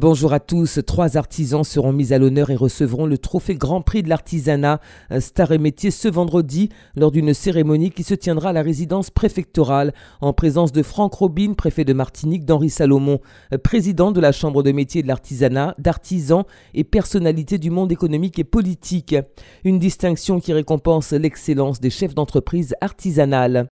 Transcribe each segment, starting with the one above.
Bonjour à tous. Trois artisans seront mis à l'honneur et recevront le trophée Grand Prix de l'artisanat Star et Métier ce vendredi lors d'une cérémonie qui se tiendra à la résidence préfectorale en présence de Franck Robin, préfet de Martinique, d'Henri Salomon, président de la Chambre de métier de l'artisanat, d'artisans et personnalités du monde économique et politique. Une distinction qui récompense l'excellence des chefs d'entreprise artisanales.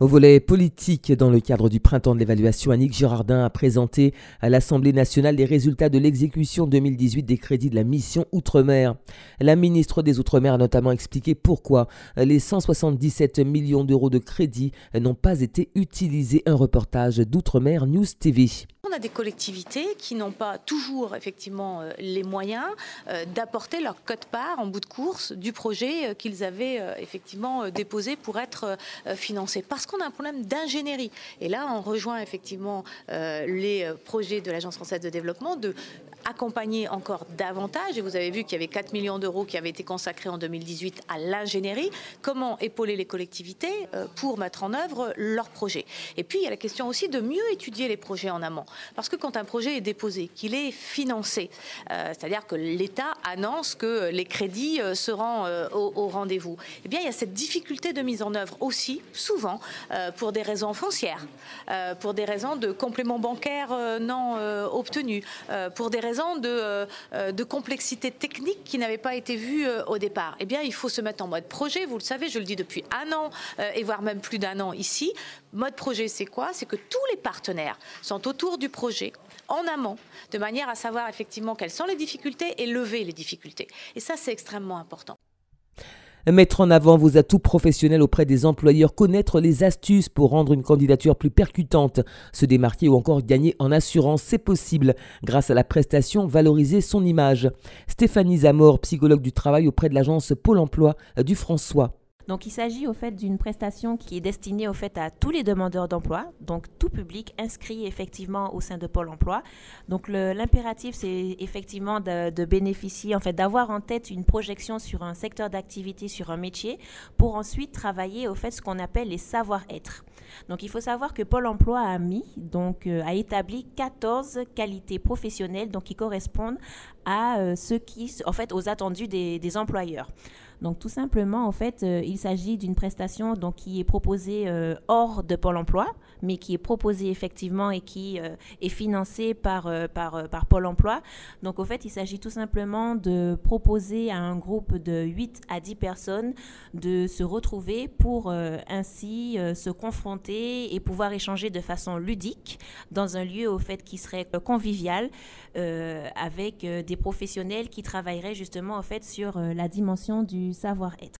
Au volet politique, dans le cadre du printemps de l'évaluation, Annick Girardin a présenté à l'Assemblée nationale les résultats de l'exécution 2018 des crédits de la mission Outre-mer. La ministre des Outre-mer a notamment expliqué pourquoi les 177 millions d'euros de crédits n'ont pas été utilisés. Un reportage d'Outre-mer News TV. A des collectivités qui n'ont pas toujours effectivement euh, les moyens euh, d'apporter leur code-part en bout de course du projet euh, qu'ils avaient effectivement déposé pour être financé. Parce qu'on a un problème d'ingénierie. Et là, on rejoint effectivement les projets de l'Agence française de développement de accompagner encore davantage. Et vous avez vu qu'il y avait 4 millions d'euros qui avaient été consacrés en 2018 à l'ingénierie. Comment épauler les collectivités pour mettre en œuvre leurs projets Et puis, il y a la question aussi de mieux étudier les projets en amont. Parce que quand un projet est déposé, qu'il est financé, euh, c'est-à-dire que l'État annonce que les crédits euh, seront euh, au, rendez-vous, eh bien, il y a cette difficulté de mise en œuvre aussi, souvent, pour des raisons foncières, pour des raisons de compléments bancaires non obtenus, pour des raisons de, de complexité technique qui n'avaient pas été vues au départ. Eh bien, il faut se mettre en mode projet, vous le savez, je le dis depuis un an, et voire même plus d'un an ici. Mode projet, c'est quoi? C'est que tous les partenaires sont autour du projet en amont, de manière à savoir effectivement quelles sont les difficultés et lever les difficultés. Et ça, c'est extrêmement important. Mettre en avant vos atouts professionnels auprès des employeurs, connaître les astuces pour rendre une candidature plus percutante, se démarquer ou encore gagner en assurance, c'est possible grâce à la prestation Valoriser son image. Stéphanie Zamor, psychologue du travail auprès de l'agence Pôle emploi du François. Donc il s'agit au fait d'une prestation qui est destinée au fait à tous les demandeurs d'emploi, donc tout public inscrit effectivement au sein de Pôle Emploi. Donc l'impératif c'est effectivement de, bénéficier en fait d'avoir en tête une projection sur un secteur d'activité, sur un métier, pour ensuite travailler au fait ce qu'on appelle les savoir-être. Donc il faut savoir que Pôle Emploi a mis donc euh, a établi 14 qualités professionnelles donc qui correspondent à euh, qui en fait aux attendus des employeurs. Donc tout simplement, en fait, euh, il s'agit d'une prestation donc, qui est proposée euh, hors de Pôle Emploi, mais qui est proposée effectivement et qui euh, est financée par, par, par Pôle Emploi. Donc au fait, il s'agit tout simplement de proposer à un groupe de 8 à 10 personnes de se retrouver pour ainsi se confronter et pouvoir échanger de façon ludique dans un lieu au fait qui serait convivial avec des professionnels qui travailleraient justement au fait sur la dimension du savoir-être.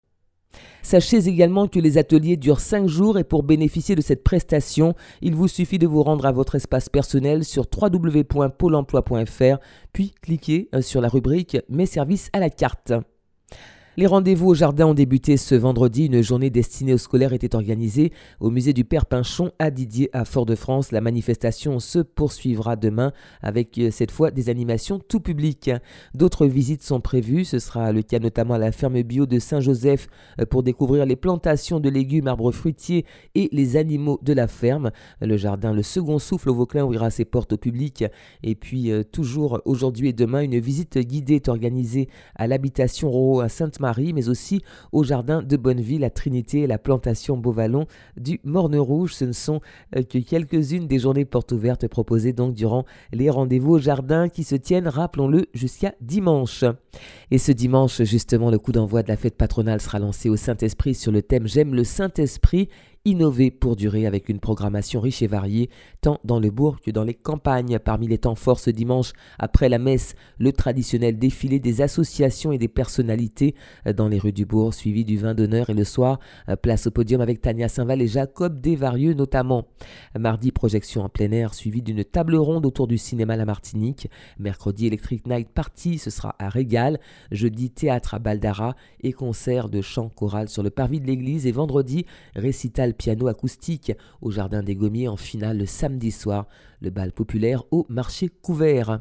Sachez également que les ateliers durent 5 jours et pour bénéficier de cette prestation, il vous suffit de vous rendre à votre espace personnel sur www.pôle-emploi.fr puis cliquez euh, sur la rubrique Mes services à la carte. Les rendez-vous au jardin ont débuté ce vendredi. Une journée destinée aux scolaires était organisée au musée du Père Pinchon à Didier à Fort-de-France. La manifestation se poursuivra demain avec euh, cette fois des animations tout public. D'autres visites sont prévues. Ce sera le cas notamment à la ferme bio de Saint-Joseph euh, pour découvrir les plantations de légumes, arbres fruitiers et les animaux de la ferme. Le jardin Le Second Souffle au Vauclin ouvrira ses portes au public. Et puis euh, toujours aujourd'hui et demain, une visite guidée est organisée à l'habitation Roro à Sainte-Marie mais aussi au jardin de Bonneville, à Trinité et la plantation Beauvallon du Morne Rouge. Ce ne sont euh, que quelques-unes des journées portes ouvertes proposées donc durant les rendez-vous au jardin qui se tiennent, rappelons-le, jusqu'à dimanche. Et ce dimanche, justement, le coup d'envoi de la fête patronale sera lancé au Saint-Esprit sur le thème J'aime le Saint-Esprit innover pour durer avec une programmation riche et variée, tant dans le bourg que dans les campagnes. Parmi les temps forts ce dimanche, après la messe, le traditionnel défilé des associations et des personnalités dans les rues du bourg, suivi du vin d'honneur et le soir, place au podium avec Tania Saint-Val et Jacob Desvarieux notamment. Mardi, projection en plein air, suivi d'une table ronde autour du cinéma La Martinique. Mercredi, Electric Night Party, ce sera à Régal. Jeudi, théâtre à Baldara et concert de chant choral sur le parvis de l'église. Et vendredi, récital piano acoustique au Jardin des Gommiers en finale le samedi soir, le bal populaire au marché couvert.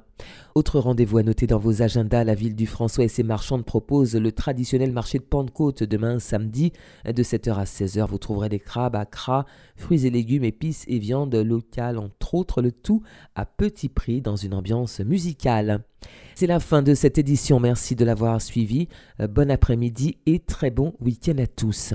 Autre rendez-vous à noter dans vos agendas, la ville du François et ses marchandes proposent le traditionnel marché de Pentecôte demain samedi de 7h à 16h. Vous trouverez des crabes à cras, fruits et légumes, épices et viandes locales, entre autres, le tout à petit prix dans une ambiance musicale. C'est la fin de cette édition. Merci de l'avoir suivi. Euh, bon après-midi et très bon week-end à tous.